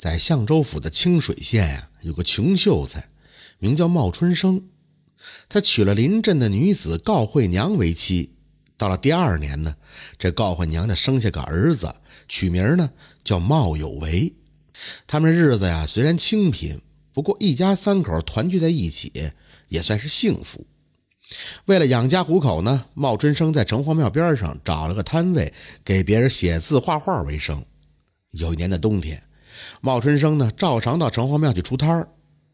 在相州府的清水县呀，有个穷秀才，名叫茂春生。他娶了邻镇的女子告惠娘为妻。到了第二年呢，这告惠娘家生下个儿子，取名呢叫茂有为。他们日子呀虽然清贫，不过一家三口团聚在一起，也算是幸福。为了养家糊口呢，茂春生在城隍庙边上找了个摊位，给别人写字画画为生。有一年的冬天。茂春生呢，照常到城隍庙去出摊儿。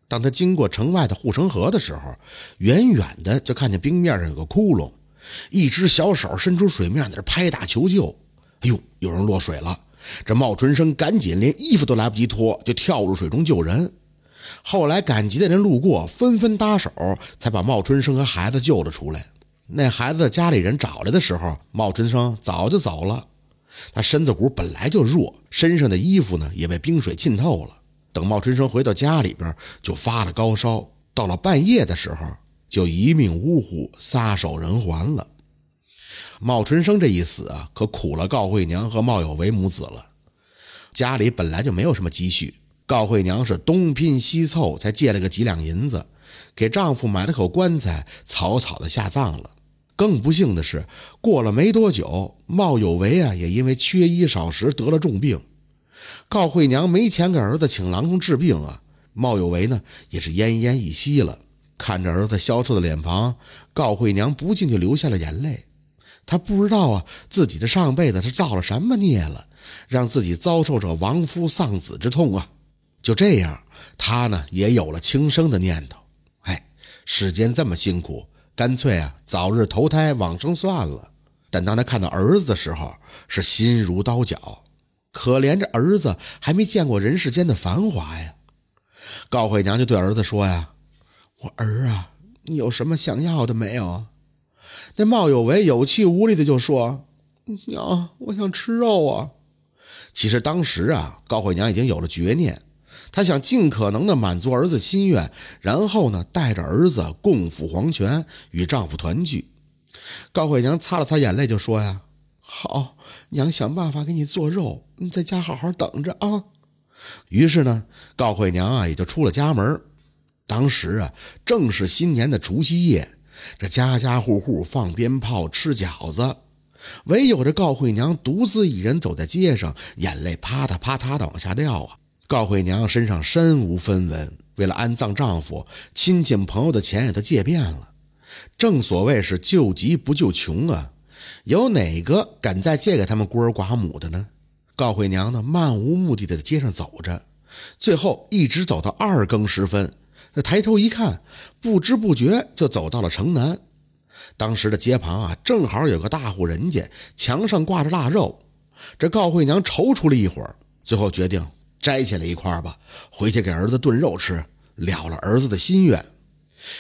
当他经过城外的护城河的时候，远远的就看见冰面上有个窟窿，一只小手伸出水面，在这拍打求救。哎呦，有人落水了！这茂春生赶紧连衣服都来不及脱，就跳入水中救人。后来赶集的人路过，纷纷搭手，才把茂春生和孩子救了出来。那孩子家里人找来的时候，茂春生早就走了。他身子骨本来就弱，身上的衣服呢也被冰水浸透了。等茂春生回到家里边，就发了高烧。到了半夜的时候，就一命呜呼，撒手人寰了。茂春生这一死啊，可苦了告惠娘和茂有为母子了。家里本来就没有什么积蓄，告惠娘是东拼西凑才借了个几两银子，给丈夫买了口棺材，草草的下葬了。更不幸的是，过了没多久，茂有为啊也因为缺衣少食得了重病。告惠娘没钱给儿子请郎中治病啊，茂有为呢也是奄奄一息了。看着儿子消瘦的脸庞，告惠娘不禁就流下了眼泪。她不知道啊，自己的上辈子是造了什么孽了，让自己遭受着亡夫丧子之痛啊。就这样，她呢也有了轻生的念头。哎，世间这么辛苦。干脆啊，早日投胎往生算了。但当他看到儿子的时候，是心如刀绞。可怜这儿子还没见过人世间的繁华呀。高慧娘就对儿子说呀：“我儿啊，你有什么想要的没有？”那茂有为有气无力的就说：“娘，我想吃肉啊。”其实当时啊，高慧娘已经有了决念。她想尽可能的满足儿子心愿，然后呢，带着儿子共赴黄泉，与丈夫团聚。高慧娘擦了擦眼泪，就说：“呀，好，娘想办法给你做肉，你在家好好等着啊。”于是呢，高慧娘啊也就出了家门。当时啊，正是新年的除夕夜，这家家户户放鞭炮、吃饺子，唯有这高慧娘独自一人走在街上，眼泪啪嗒啪嗒的往下掉啊。告惠娘身上身无分文，为了安葬丈夫，亲戚朋友的钱也都借遍了。正所谓是救急不救穷啊，有哪个敢再借给他们孤儿寡母的呢？告惠娘呢，漫无目的的在街上走着，最后一直走到二更时分，抬头一看，不知不觉就走到了城南。当时的街旁啊，正好有个大户人家，墙上挂着腊肉。这告惠娘踌躇了一会儿，最后决定。摘下来一块吧，回去给儿子炖肉吃，了了儿子的心愿。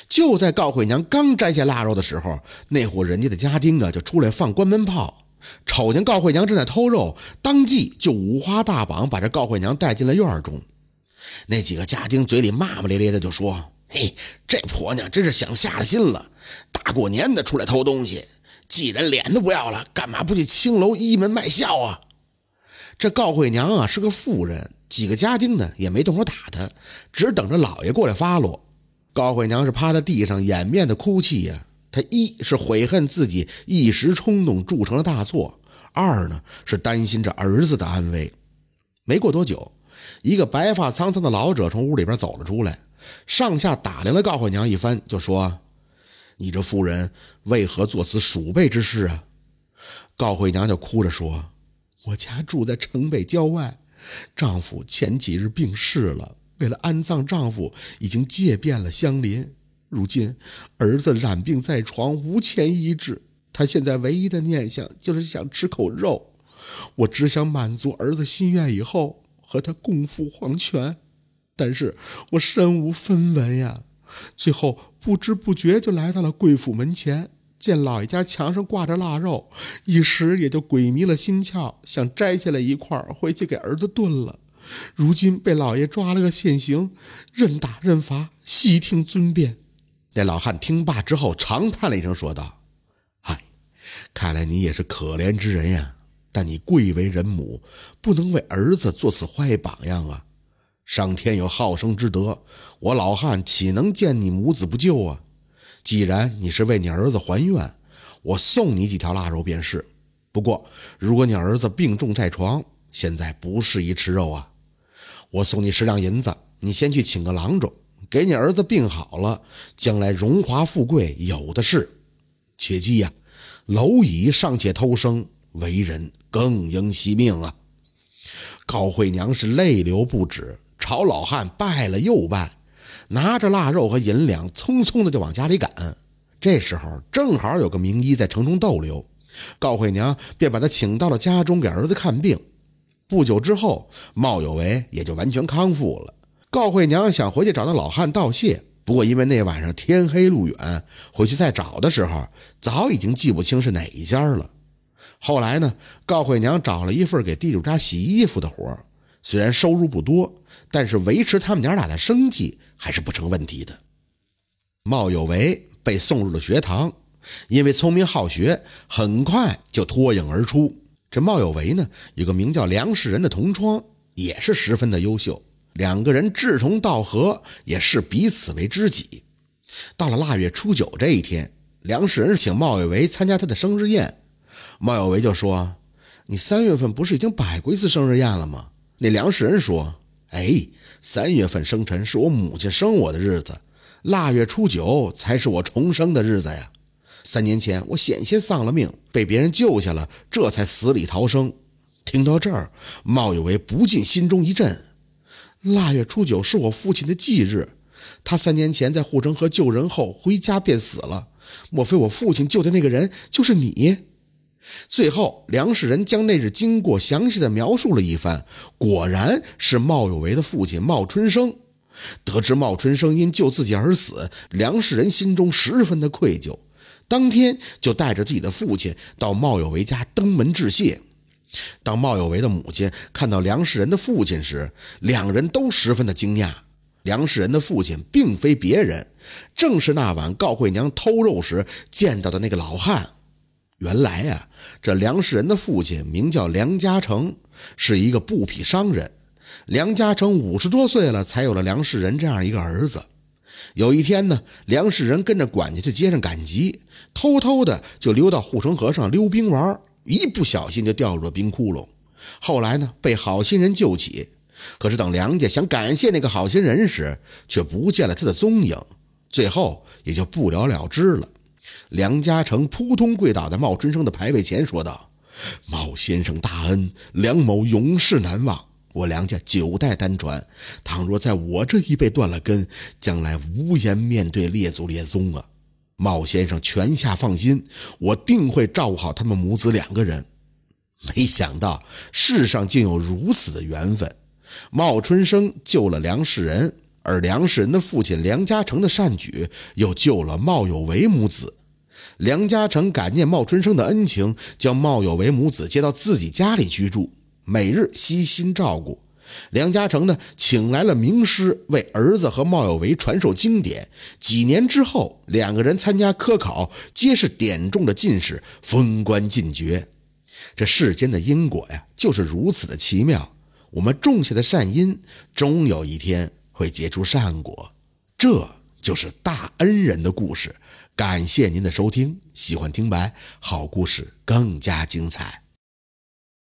就在告慧娘刚摘下腊肉的时候，那户人家的家丁啊就出来放关门炮，瞅见告慧娘正在偷肉，当即就五花大绑把这告慧娘带进了院中。那几个家丁嘴里骂骂咧咧的就说：“嘿，这婆娘真是想下了心了，大过年的出来偷东西，既然脸都不要了，干嘛不去青楼一门卖笑啊？”这告慧娘啊是个妇人。几个家丁呢也没动手打他，只等着老爷过来发落。高慧娘是趴在地上掩面的哭泣呀。她一是悔恨自己一时冲动铸成了大错，二呢是担心着儿子的安危。没过多久，一个白发苍苍的老者从屋里边走了出来，上下打量了高慧娘一番，就说：“你这妇人为何做此鼠辈之事啊？”高慧娘就哭着说：“我家住在城北郊外。”丈夫前几日病逝了，为了安葬丈夫，已经借遍了乡邻。如今儿子染病在床，无钱医治，他现在唯一的念想就是想吃口肉。我只想满足儿子心愿，以后和他共赴黄泉。但是我身无分文呀，最后不知不觉就来到了贵府门前。见老爷家墙上挂着腊肉，一时也就鬼迷了心窍，想摘下来一块回去给儿子炖了。如今被老爷抓了个现行，任打任罚，悉听尊便。那老汉听罢之后，长叹了一声，说道：“唉，看来你也是可怜之人呀。但你贵为人母，不能为儿子做此坏榜样啊。上天有好生之德，我老汉岂能见你母子不救啊？既然你是为你儿子还愿，我送你几条腊肉便是。不过，如果你儿子病重在床，现在不适宜吃肉啊。我送你十两银子，你先去请个郎中，给你儿子病好了，将来荣华富贵有的是。切记呀，蝼蚁尚且偷生，为人更应惜命啊！高慧娘是泪流不止，朝老汉拜了又拜，拿着腊肉和银两，匆匆的就往家里赶。这时候正好有个名医在城中逗留，高慧娘便把他请到了家中给儿子看病。不久之后，茂有为也就完全康复了。高慧娘想回去找那老汉道谢。不过，因为那晚上天黑路远，回去再找的时候，早已经记不清是哪一家了。后来呢，高慧娘找了一份给地主家洗衣服的活虽然收入不多，但是维持他们娘俩的生计还是不成问题的。茂有为被送入了学堂，因为聪明好学，很快就脱颖而出。这茂有为呢，有个名叫梁世仁的同窗，也是十分的优秀。两个人志同道合，也视彼此为知己。到了腊月初九这一天，梁世仁请茂有为参加他的生日宴。茂有为就说：“你三月份不是已经摆过一次生日宴了吗？”那梁世仁说：“哎，三月份生辰是我母亲生我的日子，腊月初九才是我重生的日子呀。三年前我险些丧了命，被别人救下了，这才死里逃生。”听到这儿，茂有为不禁心中一震。腊月初九是我父亲的忌日，他三年前在护城河救人后回家便死了。莫非我父亲救的那个人就是你？最后，梁世仁将那日经过详细的描述了一番，果然是茂有为的父亲茂春生。得知茂春生因救自己而死，梁世仁心中十分的愧疚，当天就带着自己的父亲到茂有为家登门致谢。当茂有为的母亲看到梁世仁的父亲时，两人都十分的惊讶。梁世仁的父亲并非别人，正是那晚告慧娘偷肉时见到的那个老汉。原来呀，这梁世仁的父亲名叫梁家成，是一个布匹商人。梁家成五十多岁了，才有了梁世仁这样一个儿子。有一天呢，梁世仁跟着管家去街上赶集，偷偷的就溜到护城河上溜冰玩。一不小心就掉入了冰窟窿，后来呢被好心人救起。可是等梁家想感谢那个好心人时，却不见了他的踪影，最后也就不了了之了。梁家成扑通跪倒在茂春生的牌位前，说道：“茂先生大恩，梁某永世难忘。我梁家九代单传，倘若在我这一辈断了根，将来无颜面对列祖列宗啊。”茂先生全下放心，我定会照顾好他们母子两个人。没想到世上竟有如此的缘分，茂春生救了梁世仁，而梁世仁的父亲梁家成的善举又救了茂有为母子。梁家成感念茂春生的恩情，将茂有为母子接到自己家里居住，每日悉心照顾。梁家成呢，请来了名师为儿子和茂有为传授经典。几年之后，两个人参加科考，皆是点中的进士，封官进爵。这世间的因果呀，就是如此的奇妙。我们种下的善因，终有一天会结出善果。这就是大恩人的故事。感谢您的收听，喜欢听白好故事更加精彩。